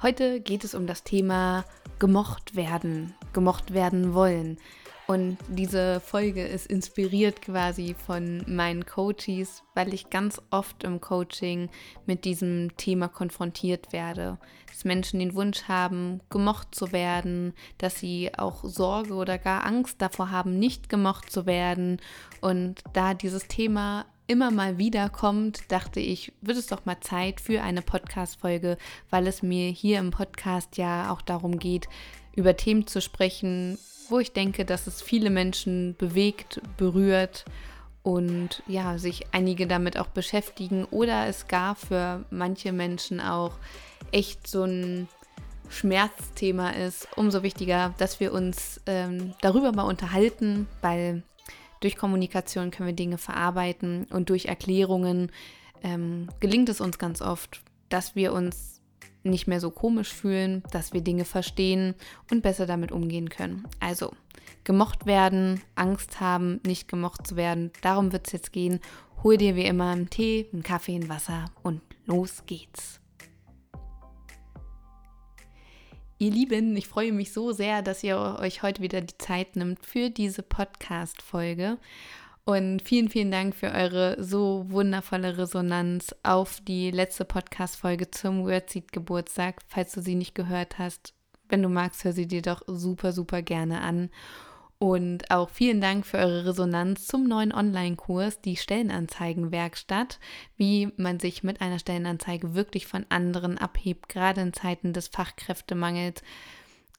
Heute geht es um das Thema gemocht werden, gemocht werden wollen. Und diese Folge ist inspiriert quasi von meinen Coaches, weil ich ganz oft im Coaching mit diesem Thema konfrontiert werde. Dass Menschen den Wunsch haben, gemocht zu werden, dass sie auch Sorge oder gar Angst davor haben, nicht gemocht zu werden. Und da dieses Thema immer mal wieder kommt, dachte ich, wird es doch mal Zeit für eine Podcast-Folge, weil es mir hier im Podcast ja auch darum geht, über Themen zu sprechen, wo ich denke, dass es viele Menschen bewegt, berührt und ja, sich einige damit auch beschäftigen oder es gar für manche Menschen auch echt so ein Schmerzthema ist. Umso wichtiger, dass wir uns ähm, darüber mal unterhalten, weil durch Kommunikation können wir Dinge verarbeiten und durch Erklärungen ähm, gelingt es uns ganz oft, dass wir uns nicht mehr so komisch fühlen, dass wir Dinge verstehen und besser damit umgehen können. Also gemocht werden, Angst haben, nicht gemocht zu werden, darum wird es jetzt gehen. Hol dir wie immer einen Tee, einen Kaffee, ein Wasser und los geht's. Ihr Lieben, ich freue mich so sehr, dass ihr euch heute wieder die Zeit nimmt für diese Podcast-Folge. Und vielen, vielen Dank für eure so wundervolle Resonanz auf die letzte Podcast-Folge zum Wordseed Geburtstag. Falls du sie nicht gehört hast, wenn du magst, hör sie dir doch super, super gerne an. Und auch vielen Dank für eure Resonanz zum neuen Online-Kurs, die Stellenanzeigenwerkstatt, wie man sich mit einer Stellenanzeige wirklich von anderen abhebt, gerade in Zeiten des Fachkräftemangels.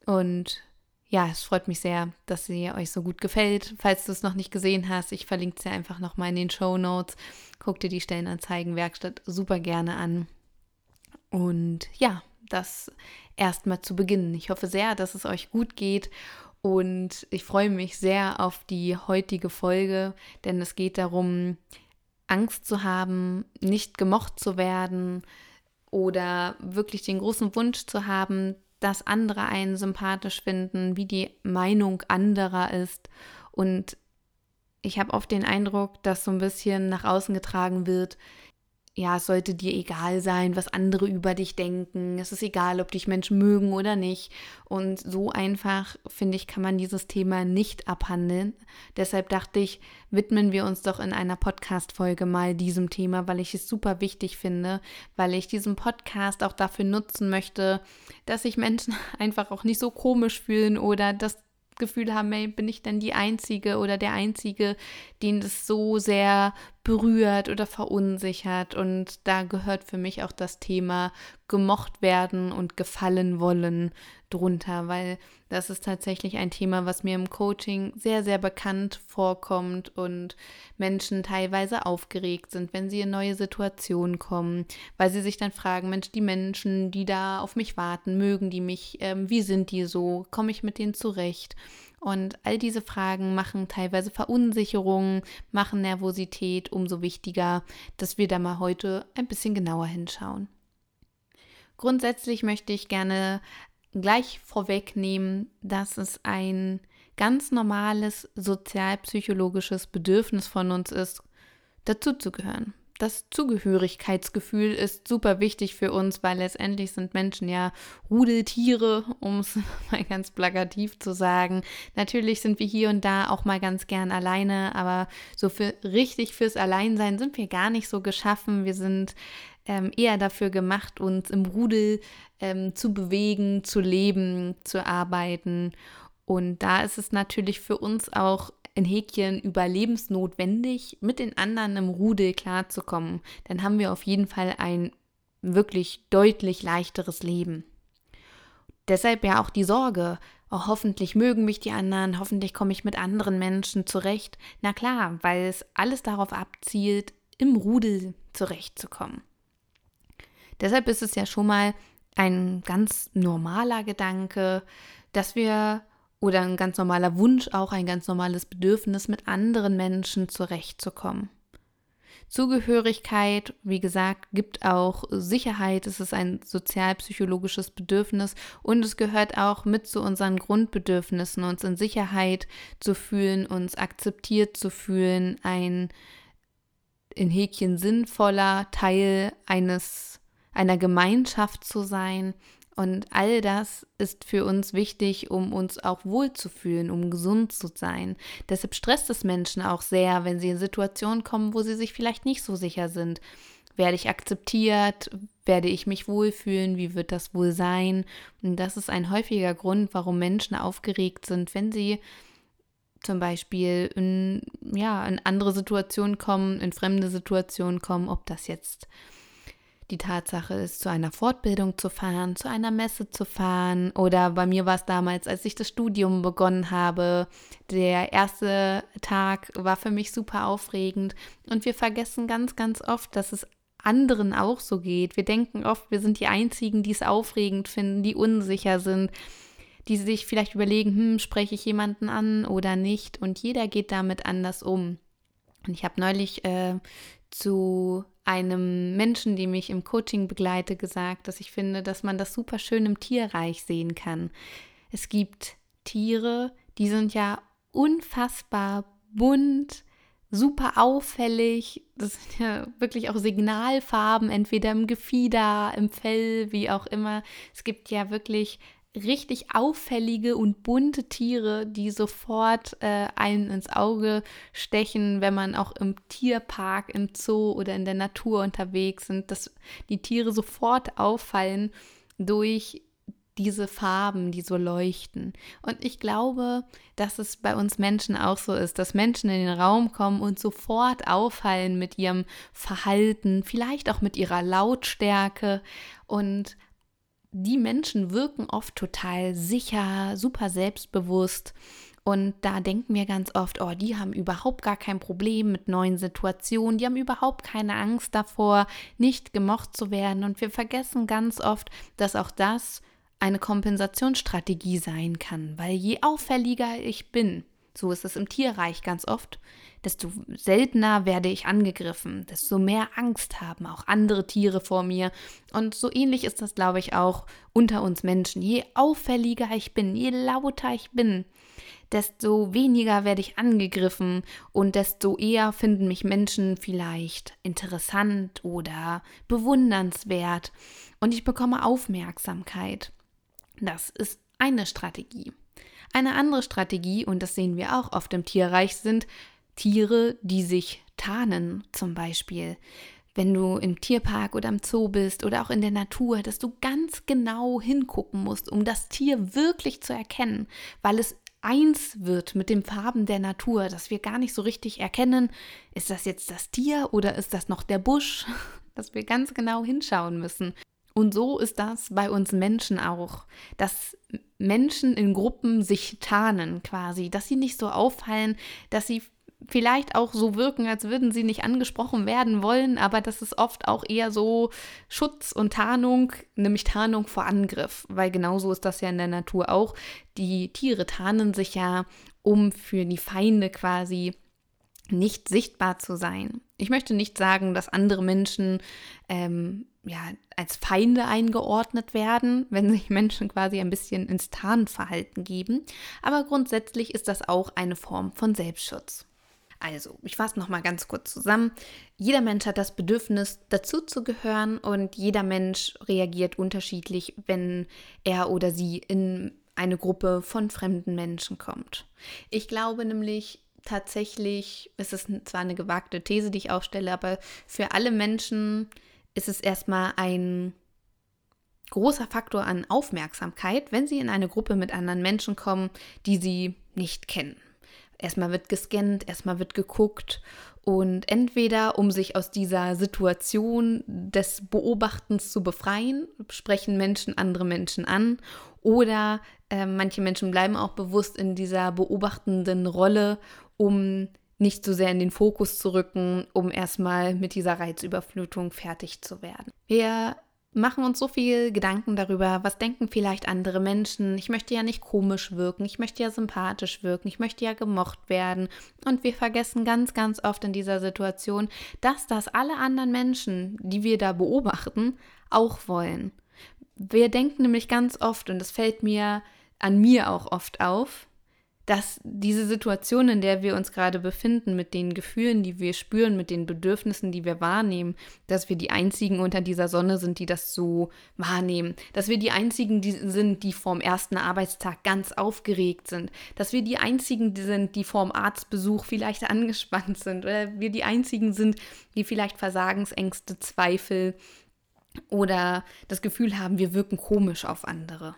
Und ja, es freut mich sehr, dass sie euch so gut gefällt. Falls du es noch nicht gesehen hast, ich verlinke sie einfach nochmal in den Show Notes. Guck dir die Stellenanzeigenwerkstatt super gerne an. Und ja, das erstmal zu beginnen. Ich hoffe sehr, dass es euch gut geht und ich freue mich sehr auf die heutige Folge, denn es geht darum, Angst zu haben, nicht gemocht zu werden oder wirklich den großen Wunsch zu haben, dass andere einen sympathisch finden, wie die Meinung anderer ist. Und ich habe oft den Eindruck, dass so ein bisschen nach außen getragen wird, ja, es sollte dir egal sein, was andere über dich denken. Es ist egal, ob dich Menschen mögen oder nicht. Und so einfach, finde ich, kann man dieses Thema nicht abhandeln. Deshalb dachte ich, widmen wir uns doch in einer Podcast-Folge mal diesem Thema, weil ich es super wichtig finde, weil ich diesen Podcast auch dafür nutzen möchte, dass sich Menschen einfach auch nicht so komisch fühlen oder dass Gefühl haben, ey, bin ich denn die Einzige oder der Einzige, den das so sehr berührt oder verunsichert. Und da gehört für mich auch das Thema gemocht werden und gefallen wollen drunter, weil das ist tatsächlich ein Thema, was mir im Coaching sehr, sehr bekannt vorkommt und Menschen teilweise aufgeregt sind, wenn sie in neue Situationen kommen, weil sie sich dann fragen, Mensch, die Menschen, die da auf mich warten, mögen die mich, ähm, wie sind die so, komme ich mit denen zurecht? Und all diese Fragen machen teilweise Verunsicherung, machen Nervosität. Umso wichtiger, dass wir da mal heute ein bisschen genauer hinschauen. Grundsätzlich möchte ich gerne gleich vorwegnehmen, dass es ein ganz normales sozialpsychologisches Bedürfnis von uns ist, dazuzugehören das Zugehörigkeitsgefühl ist super wichtig für uns, weil letztendlich sind Menschen ja Rudeltiere, um es mal ganz plakativ zu sagen. Natürlich sind wir hier und da auch mal ganz gern alleine, aber so für richtig fürs Alleinsein sind wir gar nicht so geschaffen. Wir sind ähm, eher dafür gemacht, uns im Rudel ähm, zu bewegen, zu leben, zu arbeiten. Und da ist es natürlich für uns auch in Häkchen überlebensnotwendig, mit den anderen im Rudel klarzukommen. Dann haben wir auf jeden Fall ein wirklich deutlich leichteres Leben. Deshalb ja auch die Sorge, oh, hoffentlich mögen mich die anderen, hoffentlich komme ich mit anderen Menschen zurecht. Na klar, weil es alles darauf abzielt, im Rudel zurechtzukommen. Deshalb ist es ja schon mal ein ganz normaler Gedanke, dass wir oder ein ganz normaler Wunsch, auch ein ganz normales Bedürfnis, mit anderen Menschen zurechtzukommen. Zugehörigkeit, wie gesagt, gibt auch Sicherheit. Es ist ein sozialpsychologisches Bedürfnis und es gehört auch mit zu unseren Grundbedürfnissen, uns in Sicherheit zu fühlen, uns akzeptiert zu fühlen, ein in Häkchen sinnvoller Teil eines einer Gemeinschaft zu sein. Und all das ist für uns wichtig, um uns auch wohlzufühlen, um gesund zu sein. Deshalb stresst es Menschen auch sehr, wenn sie in Situationen kommen, wo sie sich vielleicht nicht so sicher sind. Werde ich akzeptiert? Werde ich mich wohlfühlen? Wie wird das wohl sein? Und das ist ein häufiger Grund, warum Menschen aufgeregt sind, wenn sie zum Beispiel in, ja, in andere Situationen kommen, in fremde Situationen kommen, ob das jetzt die Tatsache ist, zu einer Fortbildung zu fahren, zu einer Messe zu fahren. Oder bei mir war es damals, als ich das Studium begonnen habe. Der erste Tag war für mich super aufregend. Und wir vergessen ganz, ganz oft, dass es anderen auch so geht. Wir denken oft, wir sind die Einzigen, die es aufregend finden, die unsicher sind, die sich vielleicht überlegen, hm, spreche ich jemanden an oder nicht. Und jeder geht damit anders um. Und ich habe neulich äh, zu einem Menschen, die mich im Coaching begleite, gesagt, dass ich finde, dass man das super schön im Tierreich sehen kann. Es gibt Tiere, die sind ja unfassbar bunt, super auffällig. Das sind ja wirklich auch Signalfarben, entweder im Gefieder, im Fell, wie auch immer. Es gibt ja wirklich richtig auffällige und bunte Tiere, die sofort äh, einen ins Auge stechen, wenn man auch im Tierpark, im Zoo oder in der Natur unterwegs sind, dass die Tiere sofort auffallen durch diese Farben, die so leuchten. Und ich glaube, dass es bei uns Menschen auch so ist, dass Menschen in den Raum kommen und sofort auffallen mit ihrem Verhalten, vielleicht auch mit ihrer Lautstärke und die Menschen wirken oft total sicher, super selbstbewusst. Und da denken wir ganz oft, oh, die haben überhaupt gar kein Problem mit neuen Situationen, die haben überhaupt keine Angst davor, nicht gemocht zu werden. Und wir vergessen ganz oft, dass auch das eine Kompensationsstrategie sein kann, weil je auffälliger ich bin, so ist es im Tierreich ganz oft, desto seltener werde ich angegriffen, desto mehr Angst haben auch andere Tiere vor mir. Und so ähnlich ist das, glaube ich, auch unter uns Menschen. Je auffälliger ich bin, je lauter ich bin, desto weniger werde ich angegriffen und desto eher finden mich Menschen vielleicht interessant oder bewundernswert und ich bekomme Aufmerksamkeit. Das ist eine Strategie. Eine andere Strategie, und das sehen wir auch oft im Tierreich, sind Tiere, die sich tarnen zum Beispiel. Wenn du im Tierpark oder im Zoo bist oder auch in der Natur, dass du ganz genau hingucken musst, um das Tier wirklich zu erkennen, weil es eins wird mit den Farben der Natur, dass wir gar nicht so richtig erkennen, ist das jetzt das Tier oder ist das noch der Busch, dass wir ganz genau hinschauen müssen. Und so ist das bei uns Menschen auch, dass Menschen in Gruppen sich tarnen quasi, dass sie nicht so auffallen, dass sie vielleicht auch so wirken, als würden sie nicht angesprochen werden wollen, aber das ist oft auch eher so Schutz und Tarnung, nämlich Tarnung vor Angriff, weil genauso ist das ja in der Natur auch. Die Tiere tarnen sich ja, um für die Feinde quasi nicht sichtbar zu sein. Ich möchte nicht sagen, dass andere Menschen ähm, ja, als Feinde eingeordnet werden, wenn sich Menschen quasi ein bisschen ins Tarnverhalten geben, aber grundsätzlich ist das auch eine Form von Selbstschutz. Also, ich fasse nochmal ganz kurz zusammen. Jeder Mensch hat das Bedürfnis, dazu zu gehören und jeder Mensch reagiert unterschiedlich, wenn er oder sie in eine Gruppe von fremden Menschen kommt. Ich glaube nämlich, tatsächlich ist es zwar eine gewagte These, die ich aufstelle, aber für alle Menschen ist es erstmal ein großer Faktor an Aufmerksamkeit, wenn sie in eine Gruppe mit anderen Menschen kommen, die sie nicht kennen. Erstmal wird gescannt, erstmal wird geguckt und entweder, um sich aus dieser Situation des Beobachtens zu befreien, sprechen Menschen andere Menschen an oder äh, manche Menschen bleiben auch bewusst in dieser beobachtenden Rolle, um nicht so sehr in den Fokus zu rücken, um erstmal mit dieser Reizüberflutung fertig zu werden. Wir machen uns so viel Gedanken darüber, was denken vielleicht andere Menschen. Ich möchte ja nicht komisch wirken, ich möchte ja sympathisch wirken, ich möchte ja gemocht werden. Und wir vergessen ganz, ganz oft in dieser Situation, dass das alle anderen Menschen, die wir da beobachten, auch wollen. Wir denken nämlich ganz oft, und das fällt mir an mir auch oft auf, dass diese Situation, in der wir uns gerade befinden, mit den Gefühlen, die wir spüren, mit den Bedürfnissen, die wir wahrnehmen, dass wir die einzigen unter dieser Sonne sind, die das so wahrnehmen, dass wir die einzigen die sind, die vorm ersten Arbeitstag ganz aufgeregt sind, dass wir die einzigen sind, die vorm Arztbesuch vielleicht angespannt sind. Oder wir die einzigen sind, die vielleicht Versagensängste, Zweifel oder das Gefühl haben, wir wirken komisch auf andere.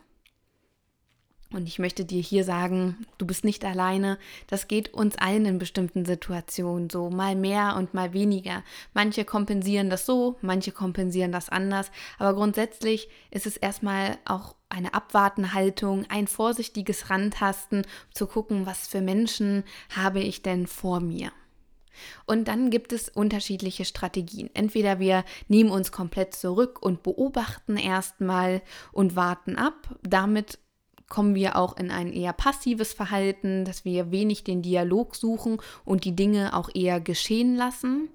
Und ich möchte dir hier sagen, du bist nicht alleine. Das geht uns allen in bestimmten Situationen so, mal mehr und mal weniger. Manche kompensieren das so, manche kompensieren das anders. Aber grundsätzlich ist es erstmal auch eine Abwartenhaltung, ein vorsichtiges Rantasten, zu gucken, was für Menschen habe ich denn vor mir. Und dann gibt es unterschiedliche Strategien. Entweder wir nehmen uns komplett zurück und beobachten erstmal und warten ab. Damit kommen wir auch in ein eher passives Verhalten, dass wir wenig den Dialog suchen und die Dinge auch eher geschehen lassen.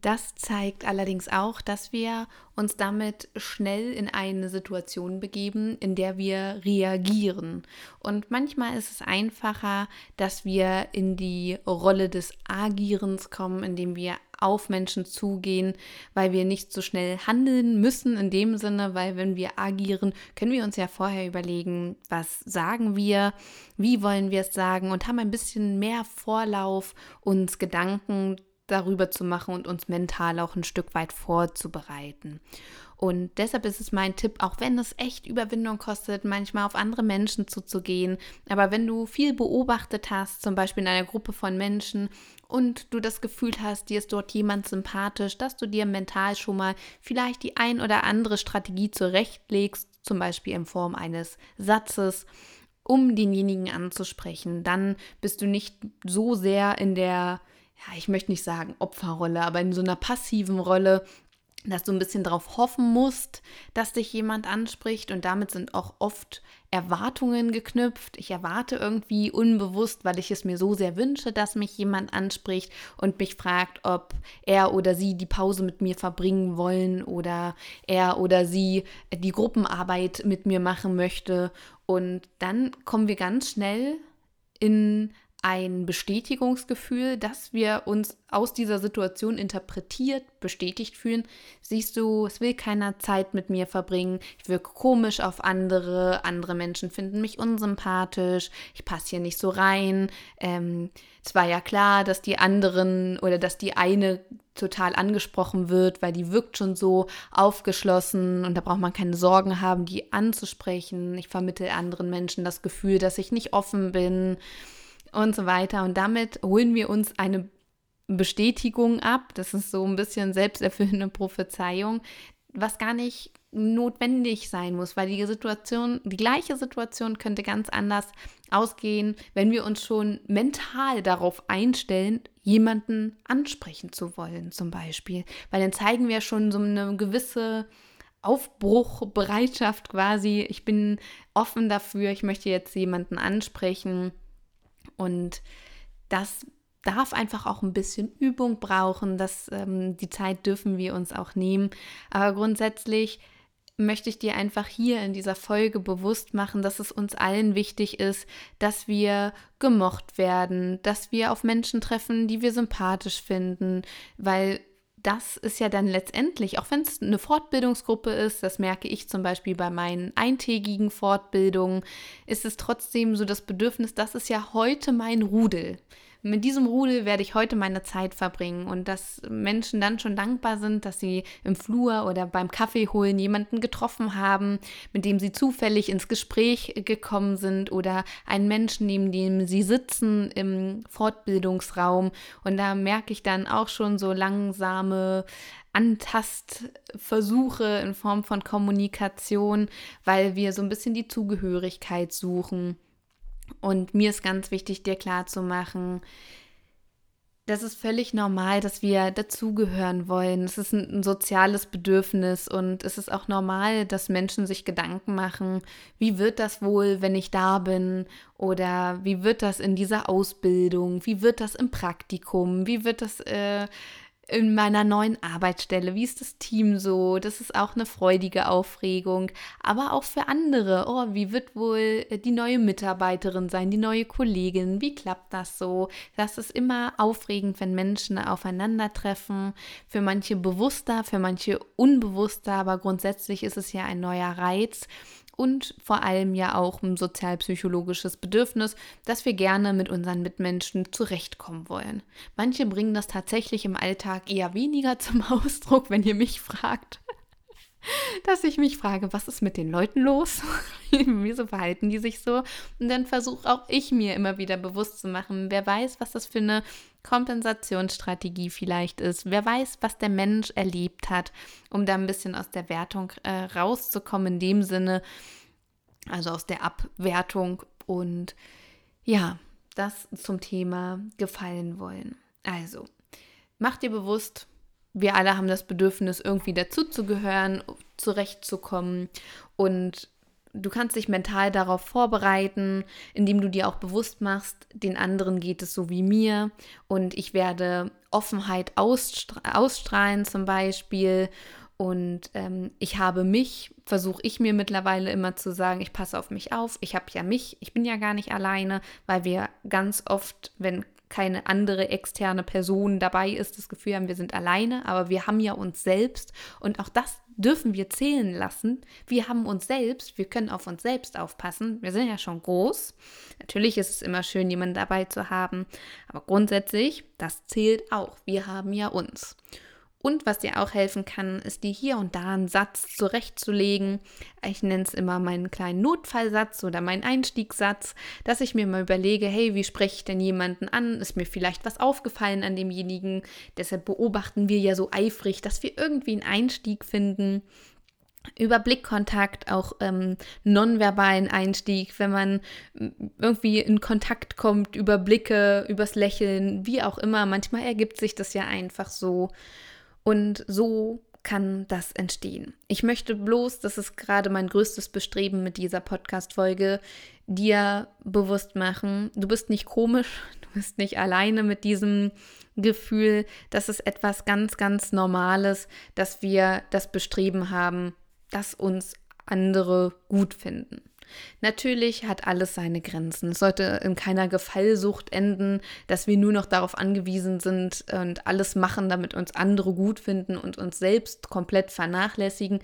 Das zeigt allerdings auch, dass wir uns damit schnell in eine Situation begeben, in der wir reagieren. Und manchmal ist es einfacher, dass wir in die Rolle des Agierens kommen, indem wir auf Menschen zugehen, weil wir nicht so schnell handeln müssen in dem Sinne, weil wenn wir agieren, können wir uns ja vorher überlegen, was sagen wir, wie wollen wir es sagen und haben ein bisschen mehr Vorlauf, uns Gedanken darüber zu machen und uns mental auch ein Stück weit vorzubereiten. Und deshalb ist es mein Tipp, auch wenn es echt Überwindung kostet, manchmal auf andere Menschen zuzugehen. Aber wenn du viel beobachtet hast, zum Beispiel in einer Gruppe von Menschen, und du das Gefühl hast, dir ist dort jemand sympathisch, dass du dir mental schon mal vielleicht die ein oder andere Strategie zurechtlegst, zum Beispiel in Form eines Satzes, um denjenigen anzusprechen, dann bist du nicht so sehr in der ja, ich möchte nicht sagen Opferrolle, aber in so einer passiven Rolle, dass du ein bisschen darauf hoffen musst, dass dich jemand anspricht und damit sind auch oft Erwartungen geknüpft. Ich erwarte irgendwie unbewusst, weil ich es mir so sehr wünsche, dass mich jemand anspricht und mich fragt, ob er oder sie die Pause mit mir verbringen wollen oder er oder sie die Gruppenarbeit mit mir machen möchte. Und dann kommen wir ganz schnell in ein Bestätigungsgefühl, dass wir uns aus dieser Situation interpretiert, bestätigt fühlen. Siehst du, es will keiner Zeit mit mir verbringen, ich wirke komisch auf andere, andere Menschen finden mich unsympathisch, ich passe hier nicht so rein. Ähm, es war ja klar, dass die anderen oder dass die eine total angesprochen wird, weil die wirkt schon so aufgeschlossen und da braucht man keine Sorgen haben, die anzusprechen. Ich vermittle anderen Menschen das Gefühl, dass ich nicht offen bin und so weiter. Und damit holen wir uns eine Bestätigung ab. Das ist so ein bisschen selbsterfüllende Prophezeiung, was gar nicht notwendig sein muss, weil die Situation, die gleiche Situation könnte ganz anders ausgehen, wenn wir uns schon mental darauf einstellen, jemanden ansprechen zu wollen, zum Beispiel. Weil dann zeigen wir schon so eine gewisse Aufbruchbereitschaft quasi. Ich bin offen dafür, ich möchte jetzt jemanden ansprechen und das darf einfach auch ein bisschen Übung brauchen. Das, ähm, die Zeit dürfen wir uns auch nehmen. Aber grundsätzlich möchte ich dir einfach hier in dieser Folge bewusst machen, dass es uns allen wichtig ist, dass wir gemocht werden, dass wir auf Menschen treffen, die wir sympathisch finden, weil das ist ja dann letztendlich, auch wenn es eine Fortbildungsgruppe ist, das merke ich zum Beispiel bei meinen eintägigen Fortbildungen, ist es trotzdem so das Bedürfnis, das ist ja heute mein Rudel mit diesem Rudel werde ich heute meine Zeit verbringen und dass Menschen dann schon dankbar sind, dass sie im Flur oder beim Kaffee holen jemanden getroffen haben, mit dem sie zufällig ins Gespräch gekommen sind oder einen Menschen, neben dem sie sitzen im Fortbildungsraum und da merke ich dann auch schon so langsame Antastversuche in Form von Kommunikation, weil wir so ein bisschen die Zugehörigkeit suchen. Und mir ist ganz wichtig, dir klarzumachen, das ist völlig normal, dass wir dazugehören wollen. Es ist ein, soziales Bedürfnis und es ist auch normal, dass Menschen sich Gedanken machen, wie wird das wohl, wenn ich da bin? Oder wie wird das in dieser Ausbildung? Wie wird das im Praktikum? Wie wird das äh, in meiner neuen Arbeitsstelle? Wie ist das Team so? Das ist auch eine freudige Aufregung. Aber auch für andere. Oh, wie wird wohl äh, die neue Mitarbeiterin sein, die neue Kollegin? Wie klappt das so? Das ist immer aufregend, wenn Menschen aufeinandertreffen. Für manche bewusster, für manche unbewusster, aber grundsätzlich ist es ja ein neuer Reiz und vor allem ja auch ein sozialpsychologisches Bedürfnis, dass wir gerne mit unseren Mitmenschen zurechtkommen wollen. Manche bringen das tatsächlich im Alltag eher weniger zum Ausdruck, wenn ihr mich fragt dass ich mich frage, was ist mit den Leuten los? Wieso verhalten die sich so? Und dann versuche auch ich mir immer wieder bewusst zu machen, wer weiß, was das für eine Kompensationsstrategie vielleicht ist. Wer weiß, was der Mensch erlebt hat, um da ein bisschen aus der Wertung äh, rauszukommen, in dem Sinne, also aus der Abwertung. Und ja, das zum Thema gefallen wollen. Also, mach dir bewusst, wir alle haben das Bedürfnis, irgendwie dazuzugehören, zurechtzukommen. Und du kannst dich mental darauf vorbereiten, indem du dir auch bewusst machst, den anderen geht es so wie mir. Und ich werde Offenheit ausstrahlen zum Beispiel. Und ähm, ich habe mich, versuche ich mir mittlerweile immer zu sagen, ich passe auf mich auf, ich habe ja mich, ich bin ja gar nicht alleine, weil wir ganz oft, wenn keine andere externe Person dabei ist, das Gefühl haben, wir sind alleine, aber wir haben ja uns selbst und auch das dürfen wir zählen lassen. Wir haben uns selbst, wir können auf uns selbst aufpassen. Wir sind ja schon groß. Natürlich ist es immer schön, jemanden dabei zu haben, aber grundsätzlich, das zählt auch. Wir haben ja uns. Und was dir auch helfen kann, ist dir hier und da einen Satz zurechtzulegen. Ich nenne es immer meinen kleinen Notfallsatz oder meinen Einstiegssatz, dass ich mir mal überlege, hey, wie spreche ich denn jemanden an? Ist mir vielleicht was aufgefallen an demjenigen? Deshalb beobachten wir ja so eifrig, dass wir irgendwie einen Einstieg finden. Über Blickkontakt, auch ähm, nonverbalen Einstieg, wenn man irgendwie in Kontakt kommt, über Blicke, übers Lächeln, wie auch immer. Manchmal ergibt sich das ja einfach so. Und so kann das entstehen. Ich möchte bloß, das ist gerade mein größtes Bestreben mit dieser Podcast-Folge, dir bewusst machen, du bist nicht komisch, du bist nicht alleine mit diesem Gefühl. Das ist etwas ganz, ganz Normales, dass wir das Bestreben haben, dass uns andere gut finden. Natürlich hat alles seine Grenzen. Es sollte in keiner Gefallsucht enden, dass wir nur noch darauf angewiesen sind und alles machen, damit uns andere gut finden und uns selbst komplett vernachlässigen.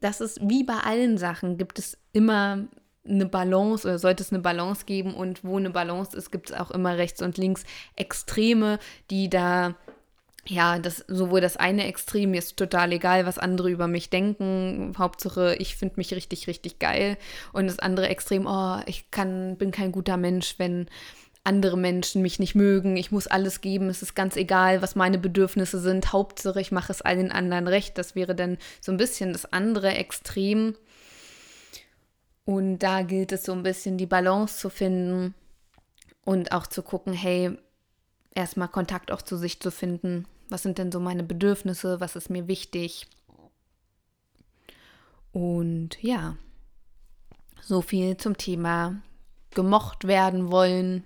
Das ist wie bei allen Sachen, gibt es immer eine Balance oder sollte es eine Balance geben und wo eine Balance ist, gibt es auch immer rechts und links Extreme, die da ja, das sowohl das eine Extrem, mir ist total egal, was andere über mich denken. Hauptsache, ich finde mich richtig, richtig geil. Und das andere Extrem, oh, ich kann, bin kein guter Mensch, wenn andere Menschen mich nicht mögen. Ich muss alles geben. Es ist ganz egal, was meine Bedürfnisse sind. Hauptsache, ich mache es allen anderen recht. Das wäre dann so ein bisschen das andere Extrem. Und da gilt es so ein bisschen die Balance zu finden und auch zu gucken, hey, erstmal Kontakt auch zu sich zu finden was sind denn so meine Bedürfnisse? Was ist mir wichtig? Und ja, so viel zum Thema gemocht werden wollen,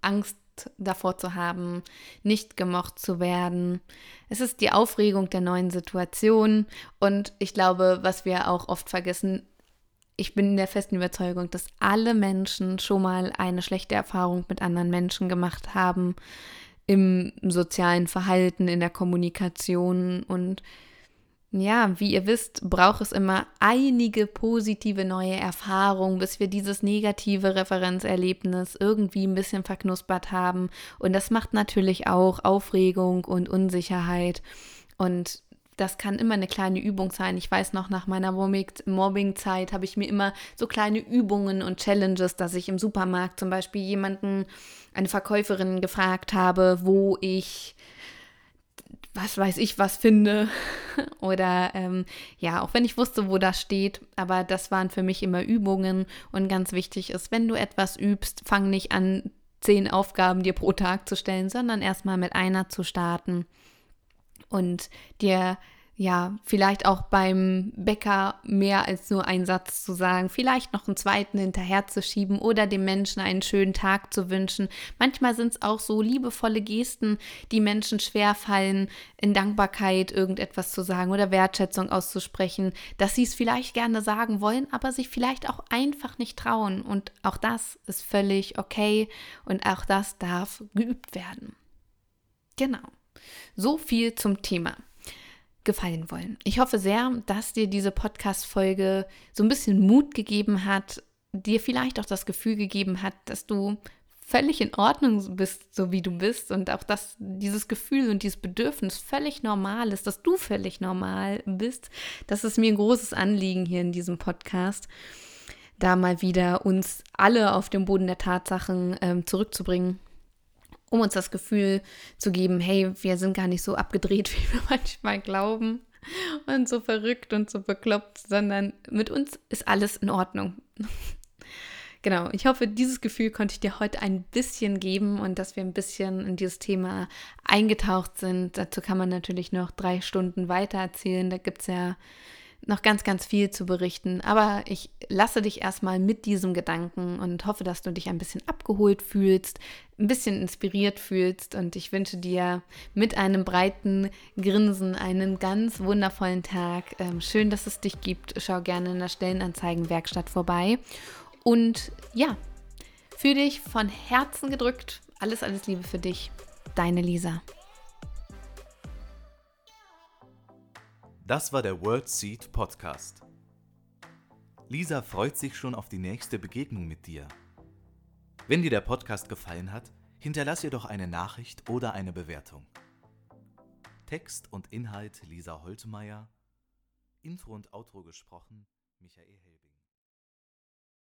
Angst davor zu haben, nicht gemocht zu werden. Es ist die Aufregung der neuen Situation und ich glaube, was wir auch oft vergessen, ich bin in der festen Überzeugung, dass alle Menschen schon mal eine schlechte Erfahrung mit anderen Menschen gemacht haben im sozialen Verhalten, in der Kommunikation. Und ja, wie ihr wisst, braucht es immer einige positive neue Erfahrungen, bis wir dieses negative Referenzerlebnis irgendwie ein bisschen verknuspert haben. Und das macht natürlich auch Aufregung und Unsicherheit. Und das kann immer eine kleine Übung sein. Ich weiß noch, nach meiner Mobbing-Zeit habe ich mir immer so kleine Übungen und Challenges, dass ich im Supermarkt zum Beispiel jemanden, eine Verkäuferin gefragt habe, wo ich was weiß ich was finde. Oder ähm, ja, auch wenn ich wusste, wo das steht, aber das waren für mich immer Übungen. Und ganz wichtig ist, wenn du etwas übst, fang nicht an, zehn Aufgaben dir pro Tag zu stellen, sondern erstmal mit einer zu starten und dir ja, vielleicht auch beim Bäcker mehr als nur einen Satz zu sagen, vielleicht noch einen zweiten hinterher zu schieben oder dem Menschen einen schönen Tag zu wünschen. Manchmal sind es auch so liebevolle Gesten, die Menschen schwerfallen, in Dankbarkeit irgendetwas zu sagen oder Wertschätzung auszusprechen, dass sie es vielleicht gerne sagen wollen, aber sich vielleicht auch einfach nicht trauen. Und auch das ist völlig okay und auch das darf geübt werden. Genau. So viel zum Thema gefallen wollen. Ich hoffe sehr, dass dir diese Podcast-Folge so ein bisschen Mut gegeben hat, dir vielleicht auch das Gefühl gegeben hat, dass du völlig in Ordnung bist, so wie du bist und auch, dass dieses Gefühl und dieses Bedürfnis völlig normal ist, dass du völlig normal bist. Das ist mir ein großes Anliegen hier in diesem Podcast, da mal wieder uns alle auf den Boden der Tatsachen ähm, zurückzubringen um uns das Gefühl zu geben, hey, wir sind gar nicht so abgedreht, wie wir manchmal glauben und so verrückt und so bekloppt, sondern mit uns ist alles in Ordnung. Genau, ich hoffe, dieses Gefühl konnte ich dir heute ein bisschen geben und dass wir ein bisschen in dieses Thema eingetaucht sind. Dazu kann man natürlich noch drei Stunden weiter erzählen. Da gibt es ja noch ganz, ganz viel zu berichten. Aber ich lasse dich erstmal mit diesem Gedanken und hoffe, dass du dich ein bisschen abgeholt fühlst, ein bisschen inspiriert fühlst. Und ich wünsche dir mit einem breiten Grinsen einen ganz wundervollen Tag. Ähm, schön, dass es dich gibt. Schau gerne in der Stellenanzeigenwerkstatt vorbei. Und ja, für dich von Herzen gedrückt. Alles, alles Liebe für dich. Deine Lisa. Das war der World Seed Podcast. Lisa freut sich schon auf die nächste Begegnung mit dir. Wenn dir der Podcast gefallen hat, hinterlass ihr doch eine Nachricht oder eine Bewertung. Text und Inhalt Lisa Holtmeier, Intro und Outro gesprochen Michael Helbig.